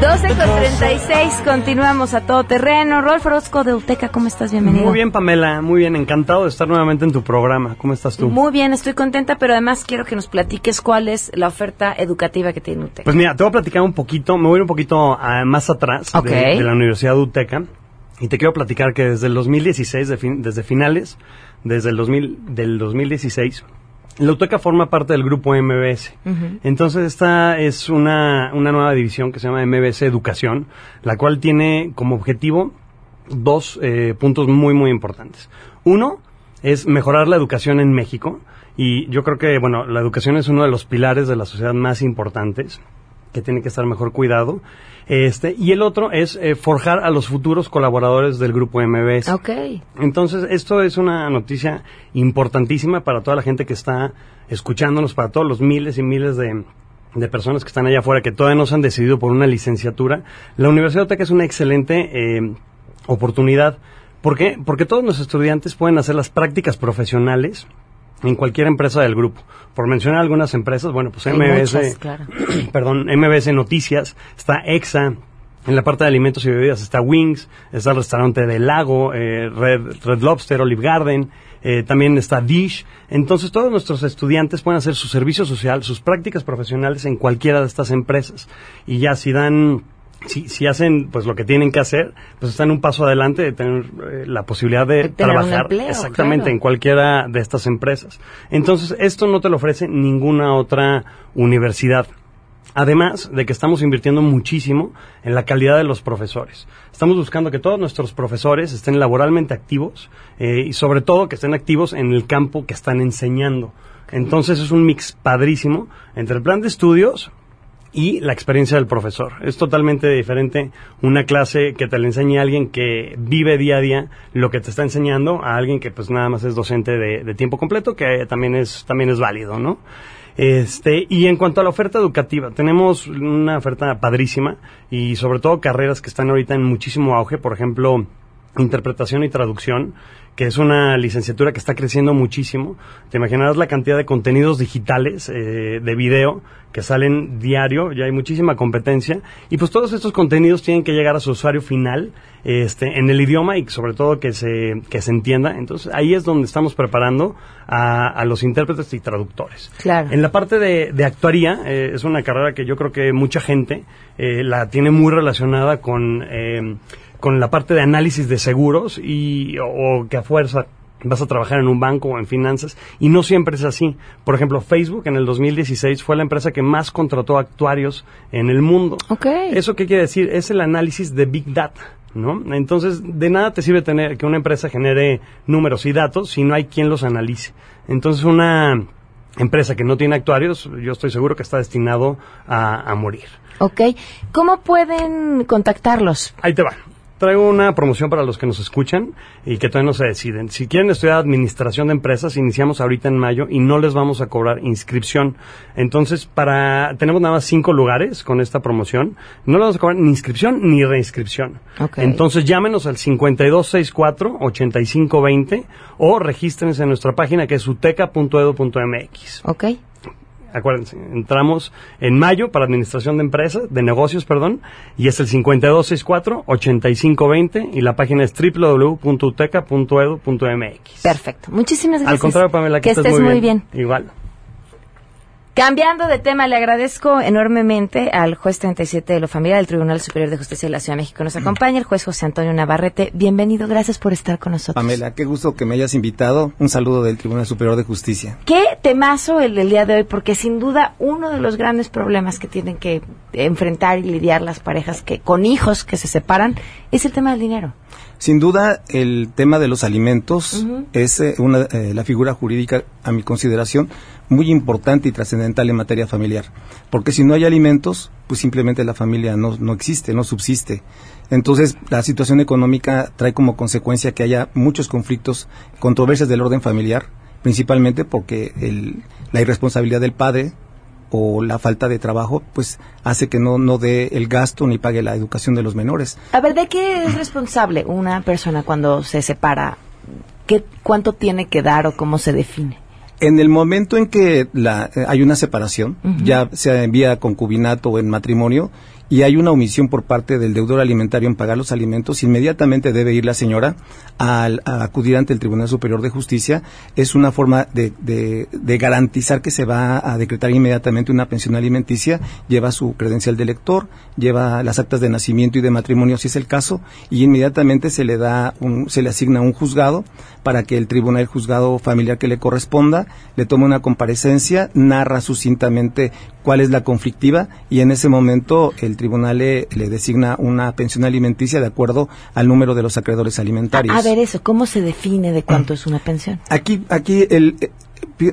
12 con 36, continuamos a todo terreno. Rolf Orozco de Uteca, ¿cómo estás? Bienvenido. Muy bien, Pamela, muy bien, encantado de estar nuevamente en tu programa. ¿Cómo estás tú? Muy bien, estoy contenta, pero además quiero que nos platiques cuál es la oferta educativa que tiene Uteca. Pues mira, te voy a platicar un poquito, me voy a ir un poquito ah, más atrás de la Universidad de Uteca y te quiero platicar que desde el 2016, de fin- desde finales, desde el 2000, del 2016, la Uteca forma parte del grupo MBS. Entonces esta es una, una nueva división que se llama MBS Educación, la cual tiene como objetivo dos eh, puntos muy, muy importantes. Uno es mejorar la educación en México y yo creo que, bueno, la educación es uno de los pilares de la sociedad más importantes que tiene que estar mejor cuidado. Este, y el otro es eh, forjar a los futuros colaboradores del grupo MBS. Ok. Entonces, esto es una noticia importantísima para toda la gente que está escuchándonos, para todos los miles y miles de, de personas que están allá afuera que todavía no se han decidido por una licenciatura. La Universidad de Oteca es una excelente eh, oportunidad. ¿Por qué? Porque todos los estudiantes pueden hacer las prácticas profesionales en cualquier empresa del grupo. Por mencionar algunas empresas, bueno, pues Hay MBS, muchas, claro. perdón, MBS Noticias, está EXA, en la parte de alimentos y bebidas está Wings, está el restaurante del Lago, eh, Red, Red Lobster, Olive Garden, eh, también está Dish. Entonces todos nuestros estudiantes pueden hacer su servicio social, sus prácticas profesionales en cualquiera de estas empresas. Y ya si dan si, si hacen pues lo que tienen que hacer, pues están un paso adelante de tener eh, la posibilidad de, trabajar empleo, exactamente claro. en cualquiera de estas empresas. Entonces, esto no te lo ofrece ninguna otra universidad. Además de que estamos invirtiendo muchísimo en la calidad de los profesores. Estamos buscando que todos nuestros profesores estén laboralmente activos eh, y sobre todo que estén activos en el campo que están enseñando. Entonces es un mix padrísimo entre el plan de estudios y la experiencia del profesor. Es totalmente diferente una clase que te le enseñe a alguien que vive día a día lo que te está enseñando a alguien que pues nada más es docente de, de tiempo completo, que también es, también es válido, ¿no? Este, y en cuanto a la oferta educativa, tenemos una oferta padrísima y sobre todo carreras que están ahorita en muchísimo auge, por ejemplo, interpretación y traducción, que es una licenciatura que está creciendo muchísimo. Te imaginarás la cantidad de contenidos digitales, eh, de video, que salen diario, ya hay muchísima competencia, y pues todos estos contenidos tienen que llegar a su usuario final, este, en el idioma y sobre todo que se, que se entienda. Entonces ahí es donde estamos preparando a, a los intérpretes y traductores. Claro. En la parte de, de actuaría, eh, es una carrera que yo creo que mucha gente eh, la tiene muy relacionada con, eh, con la parte de análisis de seguros y, o, o que a fuerza vas a trabajar en un banco o en finanzas y no siempre es así. Por ejemplo, Facebook en el 2016 fue la empresa que más contrató actuarios en el mundo. ¿Eso qué quiere decir? Es el análisis de Big Data. ¿No? Entonces, de nada te sirve tener que una empresa genere números y datos si no hay quien los analice. Entonces, una empresa que no tiene actuarios, yo estoy seguro que está destinado a, a morir. Ok. ¿Cómo pueden contactarlos? Ahí te va. Traigo una promoción para los que nos escuchan y que todavía no se deciden. Si quieren estudiar administración de empresas, iniciamos ahorita en mayo y no les vamos a cobrar inscripción. Entonces, para tenemos nada más cinco lugares con esta promoción. No les vamos a cobrar ni inscripción ni reinscripción. Entonces, llámenos al 5264-8520 o regístrense en nuestra página que es uteca.edu.mx. Ok. Acuérdense, entramos en mayo para administración de empresas, de negocios, perdón, y es el 5264-8520 y la página es www.uteca.edu.mx. Perfecto. Muchísimas gracias. Al contrario, Pamela, que, que estés muy bien. Igual. Cambiando de tema, le agradezco enormemente al juez 37 de lo familiar del Tribunal Superior de Justicia de la Ciudad de México. Nos acompaña el juez José Antonio Navarrete. Bienvenido, gracias por estar con nosotros. Pamela, qué gusto que me hayas invitado. Un saludo del Tribunal Superior de Justicia. Qué temazo el del día de hoy, porque sin duda uno de los grandes problemas que tienen que enfrentar y lidiar las parejas que con hijos que se separan es el tema del dinero. Sin duda, el tema de los alimentos es eh, una, eh, la figura jurídica, a mi consideración, muy importante y trascendental en materia familiar. Porque si no hay alimentos, pues simplemente la familia no, no existe, no subsiste. Entonces, la situación económica trae como consecuencia que haya muchos conflictos, controversias del orden familiar, principalmente porque el, la irresponsabilidad del padre o la falta de trabajo, pues hace que no, no dé el gasto ni pague la educación de los menores. A ver, ¿de qué es responsable una persona cuando se separa? ¿Qué, ¿Cuánto tiene que dar o cómo se define? En el momento en que la, eh, hay una separación, ya sea en vía concubinato o en matrimonio, y hay una omisión por parte del deudor alimentario en pagar los alimentos, inmediatamente debe ir la señora a acudir ante el Tribunal Superior de Justicia. Es una forma de, de, de garantizar que se va a decretar inmediatamente una pensión alimenticia, lleva su credencial de lector, lleva las actas de nacimiento y de matrimonio si es el caso, y inmediatamente se le da un, se le asigna un juzgado para que el tribunal, el juzgado familiar que le corresponda, le tome una comparecencia, narra sucintamente cuál es la conflictiva y en ese momento el tribunal le, le designa una pensión alimenticia de acuerdo al número de los acreedores alimentarios. A ver eso, ¿cómo se define de cuánto es una pensión? Aquí, aquí el,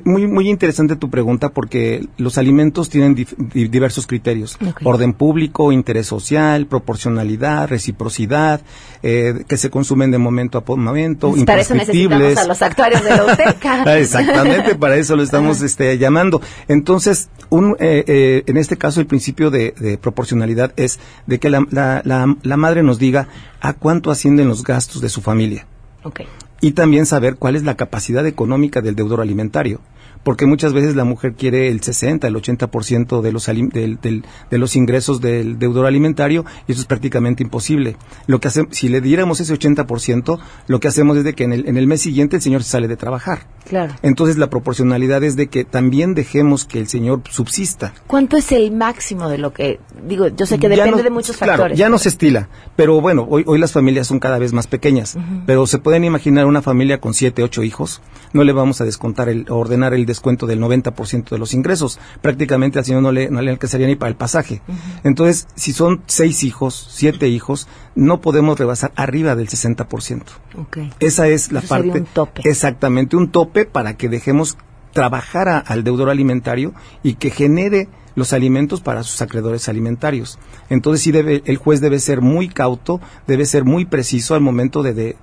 muy, muy interesante tu pregunta porque los alimentos tienen diversos criterios. Orden público, interés social, proporcionalidad, reciprocidad, eh, que se consumen de momento a momento, Pues Para eso necesitamos a los actuarios de la UTECA. Exactamente, para eso lo estamos este, llamando. Entonces, un, eh, eh, en este caso, el principio de, de proporcionalidad es de que la, la- la- la madre nos diga a cuánto ascienden los gastos de su familia Ok. Y también saber cuál es la capacidad económica del deudor alimentario. Porque muchas veces la mujer quiere el 60, el 80% de los, del- del- de los ingresos del deudor alimentario y eso es prácticamente imposible. Lo que hacemos, si le diéramos ese 80%, lo que hacemos es de que en el, en el mes siguiente el señor sale de trabajar. Claro. Entonces la proporcionalidad es de que también dejemos que el señor subsista. ¿Cuánto es el máximo de lo que, digo, yo sé que depende no- de muchos claro, factores? ya no se estila, pero bueno, hoy, hoy las familias son cada vez más pequeñas, pero se pueden imaginar una familia con siete, ocho hijos, no le vamos a descontar el, ordenar el descuento del 90% de los ingresos, prácticamente al señor no le, no le alcanzaría ni para el pasaje. Entonces, si son seis hijos, siete hijos, no podemos rebasar arriba del 60%. Ok. Esa es la Eso sería parte. un tope. Exactamente, un tope para que dejemos trabajar a- al deudor alimentario y que genere los alimentos para sus acreedores alimentarios. Entonces sí debe, el juez debe ser muy cauto, debe ser muy preciso al momento de,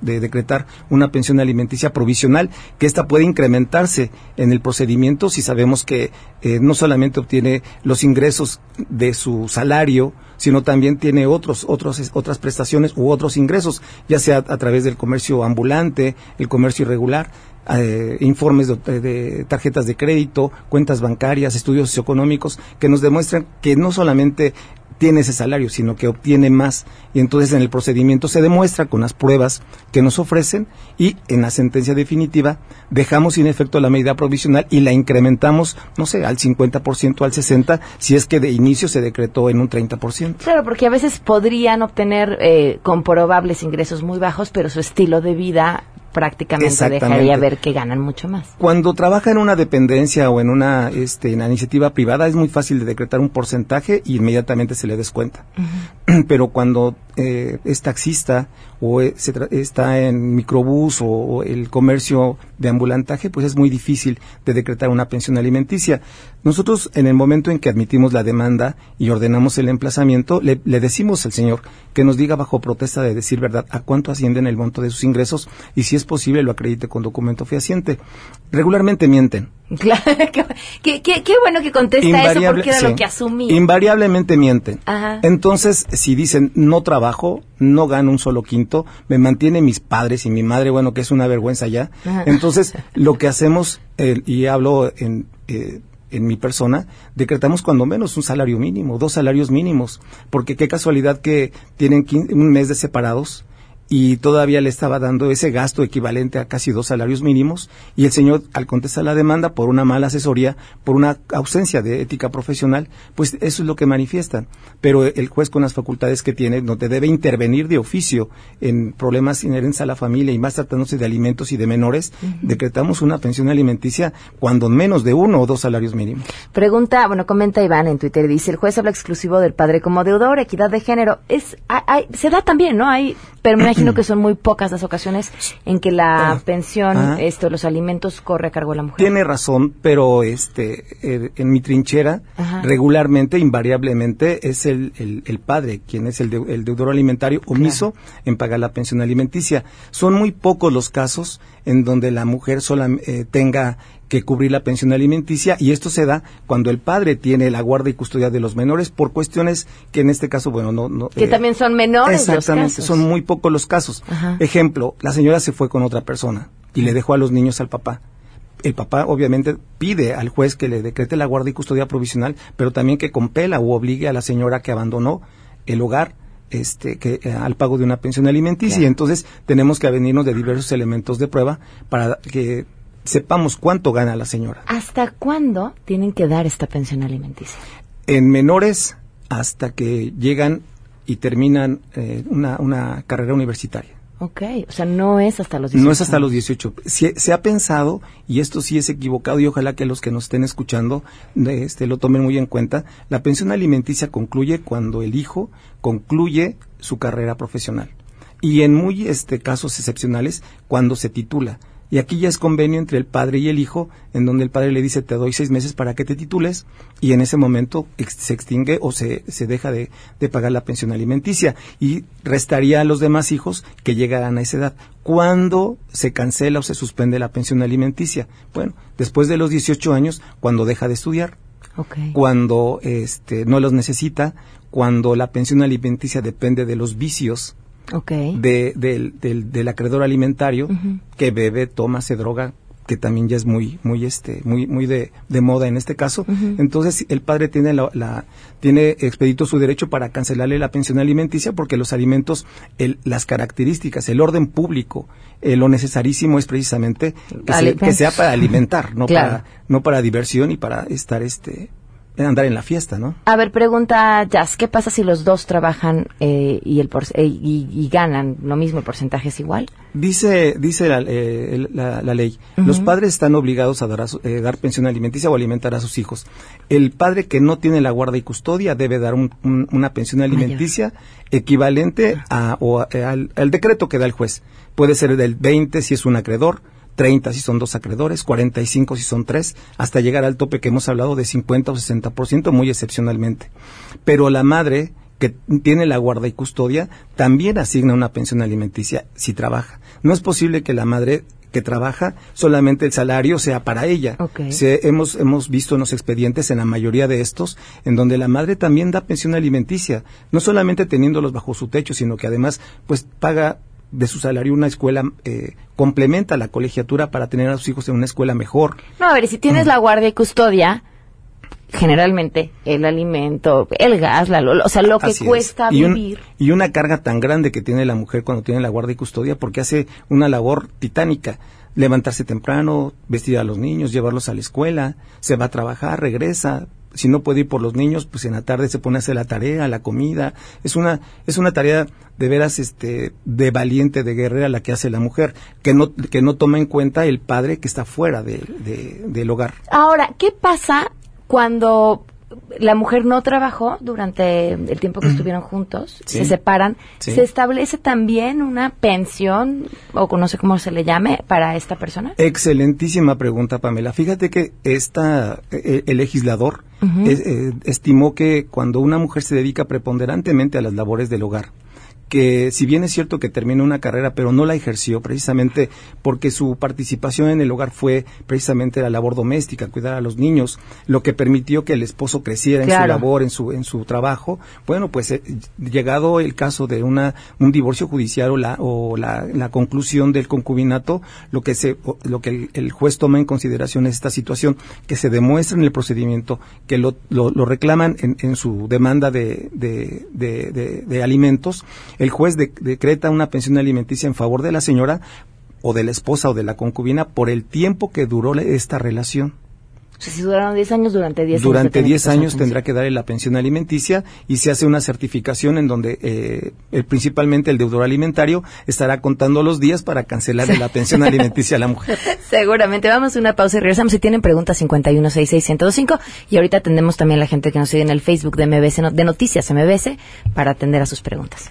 decretar una pensión alimenticia provisional, que ésta puede incrementarse en el procedimiento si sabemos que eh, no solamente obtiene los ingresos de su salario, sino también tiene otros, otros, otras prestaciones u otros ingresos, ya sea a través del comercio ambulante, el comercio irregular, eh, informes de, tarjetas de crédito, cuentas bancarias, estudios socioeconómicos, que nos demuestran que no solamente tiene ese salario, sino que obtiene más. Y entonces en el procedimiento se demuestra con las pruebas que nos ofrecen y en la sentencia definitiva dejamos sin efecto la medida provisional y la incrementamos, no sé, al 50%, al 60%, si es que de inicio se decretó en un 30%. Claro, porque a veces podrían obtener eh, comprobables ingresos muy bajos, pero su estilo de vida prácticamente dejaría ver que ganan mucho más. Cuando trabaja en una dependencia o en una, este, en una iniciativa privada es muy fácil de decretar un porcentaje y inmediatamente se le descuenta. Pero cuando eh, es taxista o eh, se está en microbús o, o el comercio de ambulantaje, pues es muy difícil de decretar una pensión alimenticia. Nosotros en el momento en que admitimos la demanda y ordenamos el emplazamiento, le, le decimos al señor que nos diga bajo protesta de decir verdad a cuánto ascienden el monto de sus ingresos y si es posible lo acredite con documento fehaciente. Regularmente mienten. Claro, qué, qué- qué bueno que contesta eso porque era sí. lo que asumí. Invariablemente mienten. Ajá. Entonces, si dicen no trabajo, no gano un solo quinto, me mantiene mis padres y mi madre, bueno, que es una vergüenza ya. Entonces, lo que hacemos, eh, y hablo en, eh, en mi persona, decretamos cuando menos un salario mínimo, dos salarios mínimos, porque qué casualidad que tienen un mes de separados y todavía le estaba dando ese gasto equivalente a casi dos salarios mínimos y el señor al contestar la demanda por una mala asesoría, por una ausencia de ética profesional, pues eso es lo que manifiestan. Pero el juez con las facultades que tiene no te debe intervenir de oficio en problemas inherentes a la familia y más tratándose de alimentos y de menores, decretamos una pensión alimenticia cuando menos de uno o dos salarios mínimos. Pregunta, bueno, comenta Iván en Twitter, dice, el juez habla exclusivo del padre como deudor, equidad de género. Es, hay- hay- se da también, ¿no? Hay, imagino que son muy pocas las ocasiones en que la pensión, Ajá. esto, los alimentos corre a cargo de la mujer. Tiene razón, pero este eh, en mi trinchera Ajá. regularmente, invariablemente es el, el, el padre quien es el, deu- el deudor alimentario omiso en pagar la pensión alimenticia. Son muy pocos los casos en donde la mujer sola eh, tenga que cubrir la pensión alimenticia y esto se da cuando el padre tiene la guarda y custodia de los menores por cuestiones que en este caso, bueno, no... no Que eh, también son menores los Exactamente, casos. son muy pocos los casos. Ajá. Ejemplo, la señora se fue con otra persona y le dejó a los niños al papá el papá obviamente pide al juez que le decrete la guardia y custodia provisional, pero también que compela o obligue a la señora que abandonó el hogar este, que, eh, al pago de una pensión alimenticia. Y entonces tenemos que avenirnos de diversos elementos de prueba para que sepamos cuánto gana la señora. ¿Hasta cuándo tienen que dar esta pensión alimenticia? En menores hasta que llegan y terminan eh, una, una carrera universitaria. Ok, o sea, no es hasta los 18. No es hasta los 18. Se, se, ha pensado, y esto sí es equivocado, y ojalá que los que nos estén escuchando este, lo tomen muy en cuenta, la pensión alimenticia concluye cuando el hijo concluye su carrera profesional. Y en muy este, casos excepcionales, cuando se titula. Y aquí ya es convenio entre el padre y el hijo, en donde el padre le dice, te doy seis meses para que te titules, y en ese momento se extingue o se, se deja de, de, pagar la pensión alimenticia, y restaría a los demás hijos que llegaran a esa edad. ¿Cuándo se cancela o se suspende la pensión alimenticia? Bueno, después de los 18 años, cuando deja de estudiar. Okay. Cuando este, no los necesita, cuando la pensión alimenticia depende de los vicios okay. de, del, del, del, acreedor alimentario uh -huh. que bebe, toma, se droga, que también ya es muy, muy, este, muy, muy de, de moda en este caso. Uh -huh. Entonces, el padre tiene la, la, tiene expedito su derecho para cancelarle la pensión alimenticia porque los alimentos, el, las características, el orden público, eh, lo necesarísimo es precisamente que, se, que sea para alimentar, no claro. para, no para diversión y para estar, este, andar en la fiesta, ¿no? A ver, pregunta Jazz, ¿qué pasa si los dos trabajan eh, y, el por, eh, y, y, ganan lo mismo, el porcentaje es igual? Dice, dice la, eh, la, la ley, uh -huh. los padres están obligados a dar, a su, dar, pensión alimenticia o alimentar a sus hijos. El padre que no tiene la guarda y custodia debe dar un, un, una pensión alimenticia Mayor. equivalente a, o a, al, al decreto que da el juez. Puede ser del 20 si es un acreedor, 30 si son dos acreedores, 45 si son tres, hasta llegar al tope que hemos hablado de 50 o 60%, muy excepcionalmente. Pero la madre que tiene la guarda y custodia también asigna una pensión alimenticia si trabaja. No es posible que la madre que trabaja solamente el salario sea para ella. Okay. Se, hemos, hemos visto en los expedientes, en la mayoría de estos, en donde la madre también da pensión alimenticia, no solamente teniéndolos bajo su techo, sino que además pues paga de su salario una escuela eh, complementa la colegiatura para tener a sus hijos en una escuela mejor. No, a ver, si tienes mm. la guardia y custodia, generalmente el alimento, el gas, la, o sea, lo que Así cuesta y vivir. Y una carga tan grande que tiene la mujer cuando tiene la guardia y custodia porque hace una labor titánica. Levantarse temprano, vestir a los niños, llevarlos a la escuela, se va a trabajar, regresa, si no puede ir por los niños, pues en la tarde se pone a hacer la tarea, la comida. Es una, es una tarea de veras este, de valiente, de guerrera la que hace la mujer, que no, que no toma en cuenta el padre que está fuera de, de, del hogar. Ahora, ¿qué pasa cuando la mujer no trabajó durante el tiempo que estuvieron juntos, Sí. se separan, Sí. ¿se establece también una pensión, o no sé cómo se le llame, para esta persona? Excelentísima pregunta, Pamela. Fíjate que esta, eh, el legislador Ujú. es- eh, estimó que cuando una mujer se dedica preponderantemente a las labores del hogar, que si bien es cierto que terminó una carrera, pero no la ejerció precisamente porque su participación en el hogar fue precisamente la labor doméstica, cuidar a los niños, lo que permitió que el esposo creciera en su labor, en su en su trabajo. Bueno, pues eh, llegado el caso de una un divorcio judicial o la o la, la conclusión del concubinato, lo que se lo que el, el juez toma en consideración es esta situación que se demuestra en el procedimiento que lo, lo, lo reclaman en, en su demanda de, de, de, de- de alimentos, el juez de- decreta una pensión alimenticia en favor de la señora o de la esposa o de la concubina por el tiempo que duró esta relación. O sea, si duraron 10 años, durante 10 años. Durante tiene que 10 pasar años tendrá que darle la pensión alimenticia y se hace una certificación en donde eh, el- principalmente el deudor alimentario estará contando los días para cancelarle la pensión alimenticia a la mujer. Seguramente. Vamos a una pausa y regresamos. Si tienen preguntas, 5166125. Y ahorita atendemos también a la gente que nos sigue en el Facebook de MBS, de Noticias MBS, para atender a sus preguntas.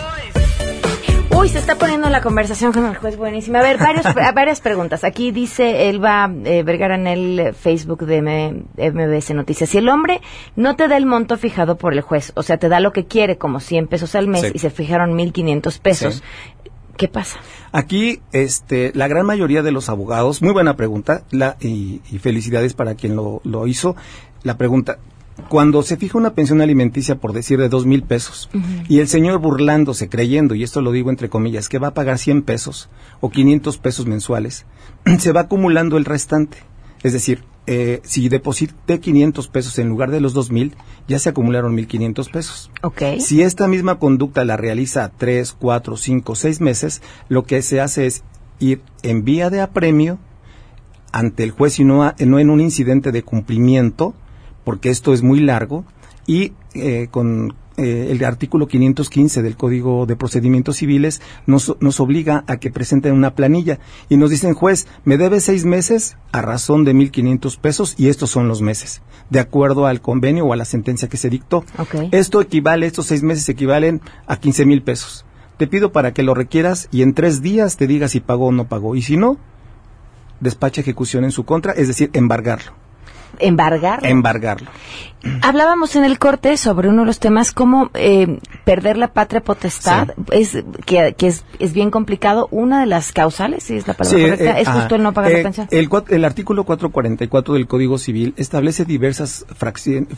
Uy, se está poniendo la conversación con el juez buenísima. A ver, varios, varias preguntas. Aquí dice Elba eh, Vergara en el Facebook de M- MBS Noticias. Si el hombre no te da el monto fijado por el juez, o sea, te da lo que quiere, como 100 pesos al mes, Sí. y se fijaron 1.500 pesos, ¿qué pasa? Aquí, este, la gran mayoría de los abogados, muy buena pregunta, la, y, y felicidades para quien lo, lo hizo. La pregunta, cuando se fija una pensión alimenticia, por decir, de dos mil pesos, y el señor burlándose, creyendo, y esto lo digo entre comillas, que va a pagar 100 pesos o 500 pesos mensuales, se va acumulando el restante. Es decir, eh, si deposité 500 pesos en lugar de los 2000, ya se acumularon 1500 pesos. Ok. Si esta misma conducta la realiza tres, cuatro, cinco, seis meses, lo que se hace es ir en vía de apremio ante el juez y no, a- no en un incidente de cumplimiento, porque esto es muy largo, y eh, con eh, el artículo 515 del Código de Procedimientos Civiles nos, nos obliga a que presenten una planilla y nos dicen, juez, me debe seis meses a razón de 1.500 pesos y estos son los meses, de acuerdo al convenio o a la sentencia que se dictó. Esto equivale, estos seis meses equivalen a 15 mil pesos. Te pido para que lo requieras y en tres días te diga si pagó o no pagó. Y si no, despacha ejecución en su contra, es decir, embargarlo. ¿Embargar? Embargarlo. Hablábamos en el corte sobre uno de los temas, cómo eh, perder la patria potestad, es que, que es, es bien complicado. Una de las causales, si es la palabra Sí, correcta, eh, es justo ajá. el no pagar Eh, la pensión. El, el artículo 444 del Código Civil establece diversas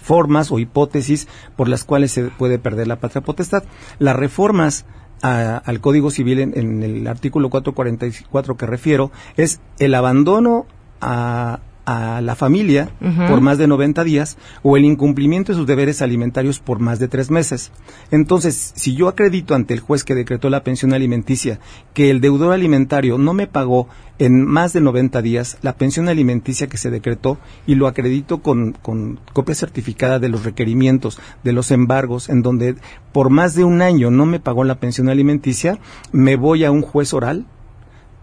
formas o hipótesis por las cuales se puede perder la patria potestad. Las reformas a- al Código Civil en, en el artículo 444 que refiero es el abandono a a la familia por más de 90 días o el incumplimiento de sus deberes alimentarios por más de tres meses. Entonces, si yo acredito ante el juez que decretó la pensión alimenticia que el deudor alimentario no me pagó en más de 90 días la pensión alimenticia que se decretó y lo acredito con, con copia certificada de los requerimientos, de los embargos, en donde por más de un año no me pagó la pensión alimenticia, me voy a un juez oral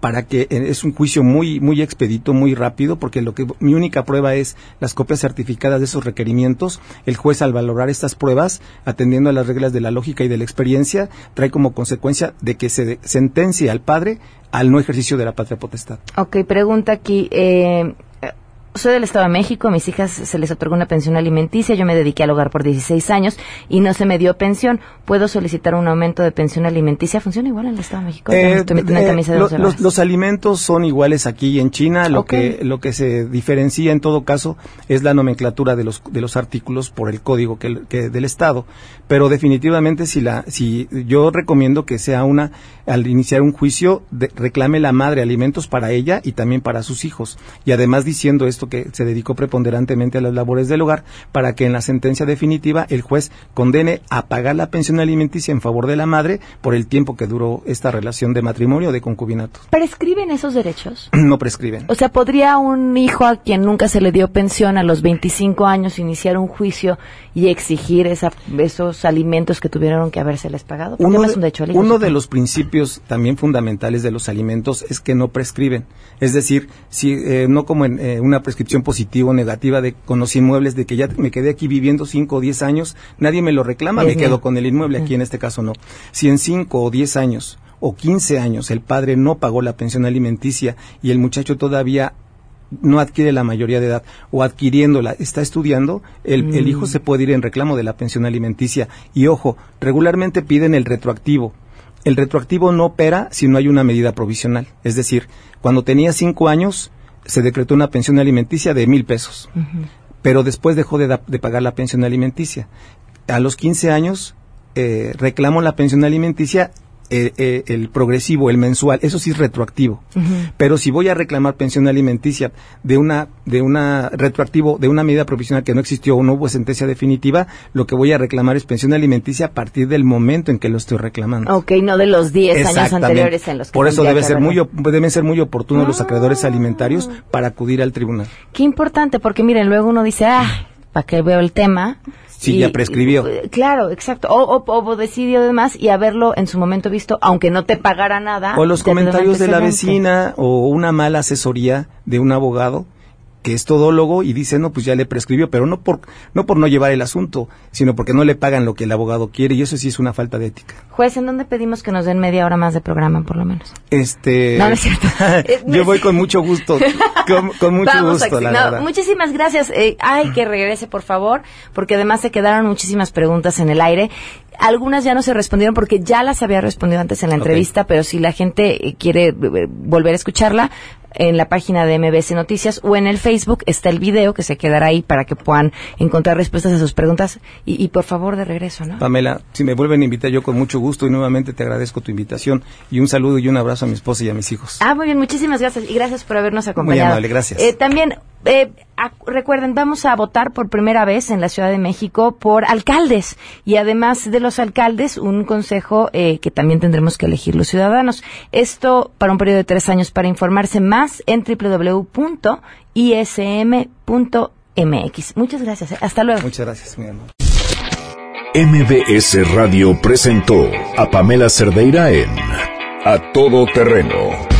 para que eh, es un juicio muy muy expedito, muy rápido, porque lo que mi única prueba es las copias certificadas de esos requerimientos. El juez al valorar estas pruebas, atendiendo a las reglas de la lógica y de la experiencia, trae como consecuencia de que se sentencie al padre al no ejercicio de la patria potestad. Ok, pregunta aquí. Eh, soy del Estado de México, a mis hijas se les otorgó una pensión alimenticia, yo me dediqué al hogar por 16 años y no se me dio pensión. ¿Puedo solicitar un aumento de pensión alimenticia? ¿Funciona igual en el Estado de México? Eh, estoy metiendo en eh, camisa de lo- los, los alimentos son iguales aquí y en China. Lo que lo que se diferencia en todo caso es la nomenclatura de los de los artículos por el código que, que del Estado. Pero definitivamente si la si yo recomiendo que sea una al iniciar un juicio de- reclame la madre alimentos para ella y también para sus hijos y además diciendo esto que se dedicó preponderantemente a las labores del hogar para que en la sentencia definitiva el juez condene a pagar la pensión alimenticia en favor de la madre por el tiempo que duró esta relación de matrimonio o de concubinato. ¿Prescriben esos derechos? No prescriben. O sea, ¿podría un hijo a quien nunca se le dio pensión a los 25 años iniciar un juicio y exigir esa, esos alimentos que tuvieron que habérseles pagado? Uno, no de, un derecho al hijo, uno de los principios también fundamentales de los alimentos es que no prescriben. Es decir, si eh, no como en eh, una prescripción positiva o negativa de con los inmuebles de que ya me quedé aquí viviendo 5 o 10 años, nadie me lo reclama, me quedo con el inmueble, aquí en este caso no. Si en 5 o 10 años o 15 años el padre no pagó la pensión alimenticia y el muchacho todavía no adquiere la mayoría de edad o adquiriéndola está estudiando, el, el Mm. hijo se puede ir en reclamo de la pensión alimenticia. Y ojo, regularmente piden el retroactivo. El retroactivo no opera si no hay una medida provisional. Es decir, cuando tenía cinco años se decretó una pensión alimenticia de mil pesos, pero después dejó de, da- de pagar la pensión alimenticia. A los 15 años eh, reclamo la pensión alimenticia, eh, eh, el progresivo, el mensual, eso sí es retroactivo. Pero si voy a reclamar pensión alimenticia de una de una retroactivo de una medida provisional que no existió o no hubo sentencia definitiva, lo que voy a reclamar es pensión alimenticia a partir del momento en que lo estoy reclamando. Ok, no de los 10 años anteriores en los que Por eso debe ser muy deben ser muy oportunos los acreedores alimentarios para acudir al tribunal. Qué importante, porque miren, luego uno dice, ah, ¿para qué veo el tema? Si Y- ya prescribió. eh, Claro, exacto. O, o, o decidió demás y haberlo en su momento visto, aunque no te pagara nada. O los comentarios de la vecina o una mala asesoría de un abogado que es todólogo y dice, no, pues ya le prescribió, pero no por, no por no llevar el asunto, sino porque no le pagan lo que el abogado quiere y eso sí es una falta de ética. Juez, ¿en dónde pedimos que nos den media hora más de programa, por lo menos? Este... No, no es cierto. Yo voy con mucho gusto, con, mucho gusto, la verdad. Muchísimas gracias. Eh, ay, que regrese, por favor, porque además se quedaron muchísimas preguntas en el aire. Algunas ya no se respondieron porque ya las había respondido antes en la entrevista, pero si la gente eh, quiere eh, volver a escucharla, en la página de MBS Noticias o en el Facebook está el video que se quedará ahí para que puedan encontrar respuestas a sus preguntas y, por favor de regreso, ¿no? Pamela, si me vuelven a invitar yo con mucho gusto y nuevamente te agradezco tu invitación y un saludo y un abrazo a mi esposa y a mis hijos. Ah, muy bien, muchísimas gracias y gracias por habernos acompañado. Muy amable, gracias. Eh, también eh, recuerden, vamos a votar por primera vez en la Ciudad de México por alcaldes y además de los alcaldes, un consejo eh, que también tendremos que elegir los ciudadanos. Esto para un periodo de tres años. Para informarse más en www.ism.mx. Muchas gracias. Eh. Hasta luego. Muchas gracias, mi amor. MBS Radio presentó a Pamela Cerdeira en A Todo Terreno